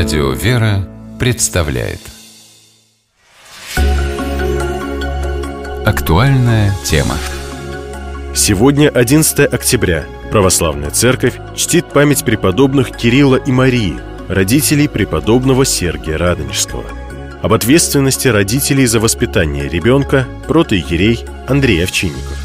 Радио «Вера» представляет Актуальная тема Сегодня 11 октября. Православная церковь чтит память преподобных Кирилла и Марии, родителей преподобного Сергия Радонежского. Об ответственности родителей за воспитание ребенка протоиерей Андрей Овчинников.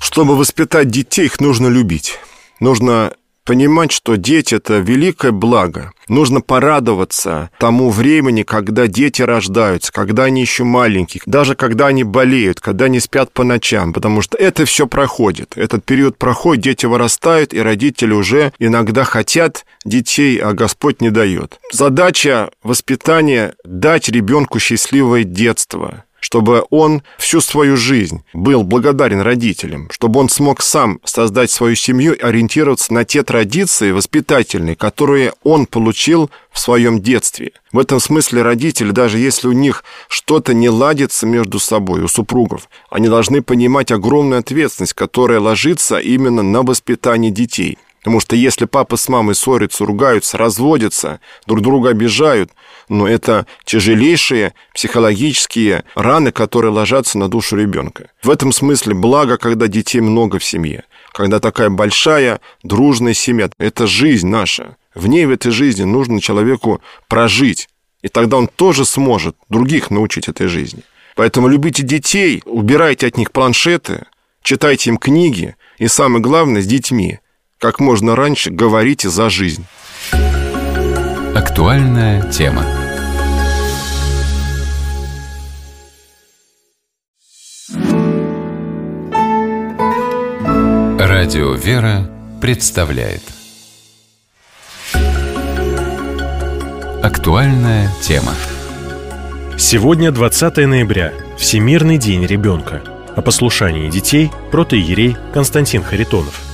Чтобы воспитать детей, их нужно любить. Нужно понимать, что дети – это великое благо. Нужно порадоваться тому времени, когда дети рождаются, когда они еще маленькие, даже когда они болеют, когда они спят по ночам, потому что это все проходит. Этот период проходит, дети вырастают, и родители уже иногда хотят детей, а Господь не дает. Задача воспитания – дать ребенку счастливое детство, чтобы он всю свою жизнь был благодарен родителям, чтобы он смог сам создать свою семью и ориентироваться на те традиции воспитательные, которые он получил в своем детстве. В этом смысле родители, даже если у них что-то не ладится между собой, у супругов, они должны понимать огромную ответственность, которая ложится именно на воспитание детей. Потому что если папа с мамой ссорятся, ругаются, разводятся, друг друга обижают, но это тяжелейшие психологические раны, которые ложатся на душу ребенка. В этом смысле благо, когда детей много в семье, когда такая большая дружная семья. Это жизнь наша. В ней, в этой жизни, нужно человеку прожить. И тогда он тоже сможет других научить этой жизни. Поэтому любите детей, убирайте от них планшеты, читайте им книги, и самое главное, с детьми – как можно раньше говорите за жизнь. Актуальная тема. Радио «Вера» представляет Актуальная тема. Сегодня 20 ноября, Всемирный день ребенка. О послушании детей протоиерей Константин Харитонов.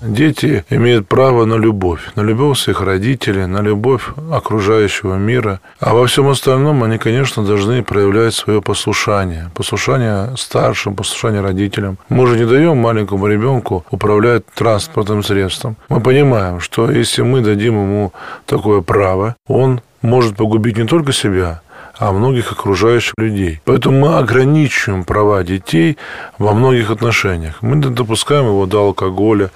Дети имеют право на любовь, на любовь своих родителей, на любовь окружающего мира. А во всем остальном они, конечно, должны проявлять свое послушание. Послушание старшим, послушание родителям. Мы же не даем маленькому ребенку управлять транспортным средством. Мы понимаем, что если мы дадим ему такое право, он может погубить не только себя, а многих окружающих людей. Поэтому мы ограничиваем права детей во многих отношениях. Мы не допускаем его до алкоголя,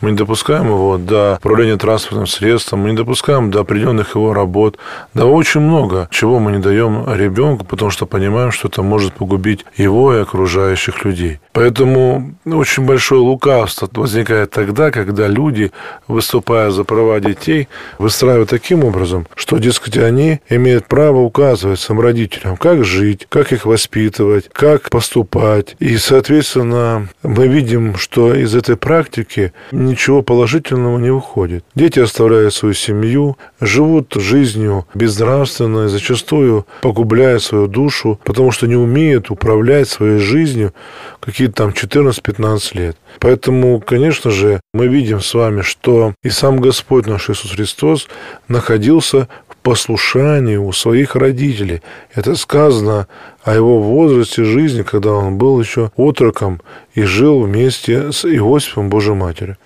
мы не допускаем его до управления транспортным средством, мы не допускаем до определенных его работ, да очень много чего мы не даем ребенку, потому что понимаем, что это может погубить его и окружающих людей. Поэтому очень большое лукавство возникает тогда, когда люди, выступая за права детей, выстраивают таким образом, что, дескать, они имеют право указывать своим родителям, как жить, как их воспитывать, как поступать. И, соответственно, мы видим, что из этой практики ничего положительного не выходит. Дети оставляют свою семью, живут жизнью безнравственной, зачастую погубляя свою душу, потому что не умеют управлять своей жизнью какие-то там 14-15 лет. Поэтому, конечно же, мы видим с вами, что и сам Господь наш Иисус Христос находился в послушании у своих родителей. Это сказано о его возрасте жизни, когда он был еще отроком и жил вместе с Иосифом Божьей Матерью.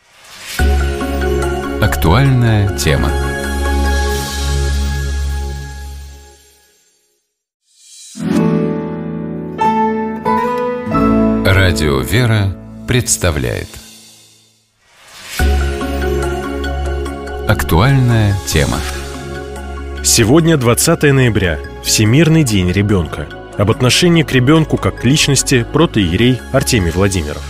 Актуальная тема. Радио «Вера» представляет Актуальная тема. Сегодня 20 ноября, Всемирный день ребенка. Об отношении к ребенку как к личности протоиерей Артемий Владимиров.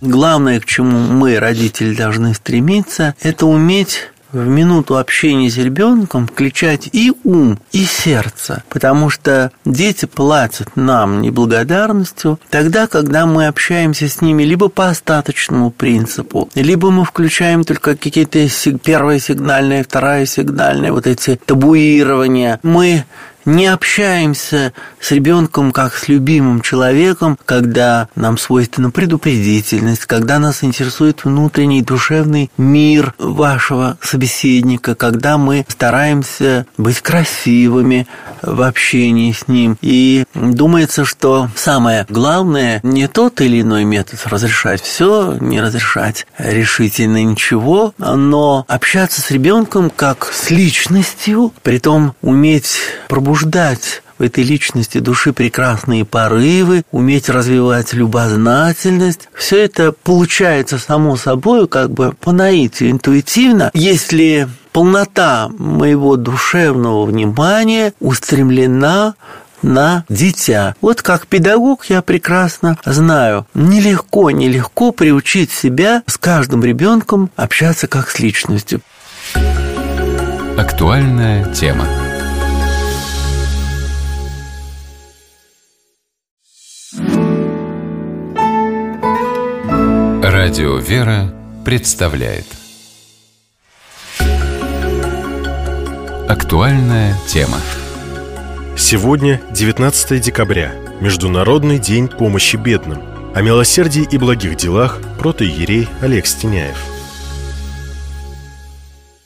Главное, к чему мы, родители, должны стремиться, это уметь в минуту общения с ребенком включать и ум, и сердце, потому что дети платят нам неблагодарностью тогда, когда мы общаемся с ними либо по остаточному принципу, либо мы включаем только какие-то первая сигнальная, вторая сигнальная, вот эти табуирования. Мы не общаемся с ребенком как с любимым человеком, когда нам свойственна предупредительность, когда нас интересует внутренний душевный мир вашего собеседника, когда мы стараемся быть красивыми в общении с ним. И думается, что самое главное не тот или иной метод разрешать все, не разрешать решительно ничего, но общаться с ребенком как с личностью, при том уметь пробуждать в этой личности души прекрасные порывы, уметь развивать любознательность. Все это получается само собой, как бы по наитию, интуитивно, если полнота моего душевного внимания устремлена на дитя. Вот как педагог я прекрасно знаю, нелегко, нелегко приучить себя с каждым ребенком общаться как с личностью. Актуальная тема. Радио «Вера» представляет Актуальная тема. Сегодня 19 декабря, Международный день помощи бедным. О милосердии и благих делах протоиерей Олег Стеняев.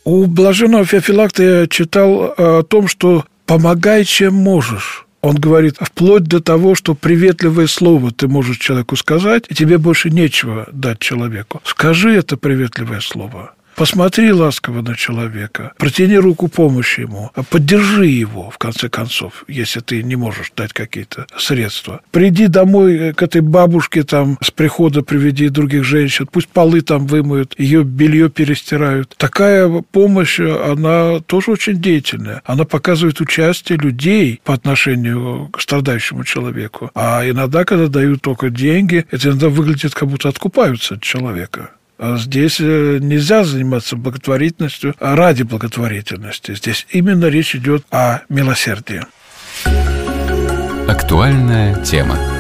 У блаженного Феофилакта я читал о том, что «помогай, чем можешь». Он говорит, вплоть до того, что приветливое слово ты можешь человеку сказать, и тебе больше нечего дать человеку. Скажи это приветливое слово. Посмотри ласково на человека, протяни руку помощи ему, а поддержи его, в конце концов, если ты не можешь дать какие-то средства. Приди домой к этой бабушке, там, с прихода приведи других женщин, пусть полы там вымоют, ее белье перестирают. Такая помощь, она тоже очень деятельная. Она показывает участие людей по отношению к страдающему человеку. А иногда, когда дают только деньги, это иногда выглядит, как будто откупаются от человека. А здесь э, нельзя заниматься благотворительностью ради благотворительности. Здесь именно речь идет о милосердии. Актуальная тема.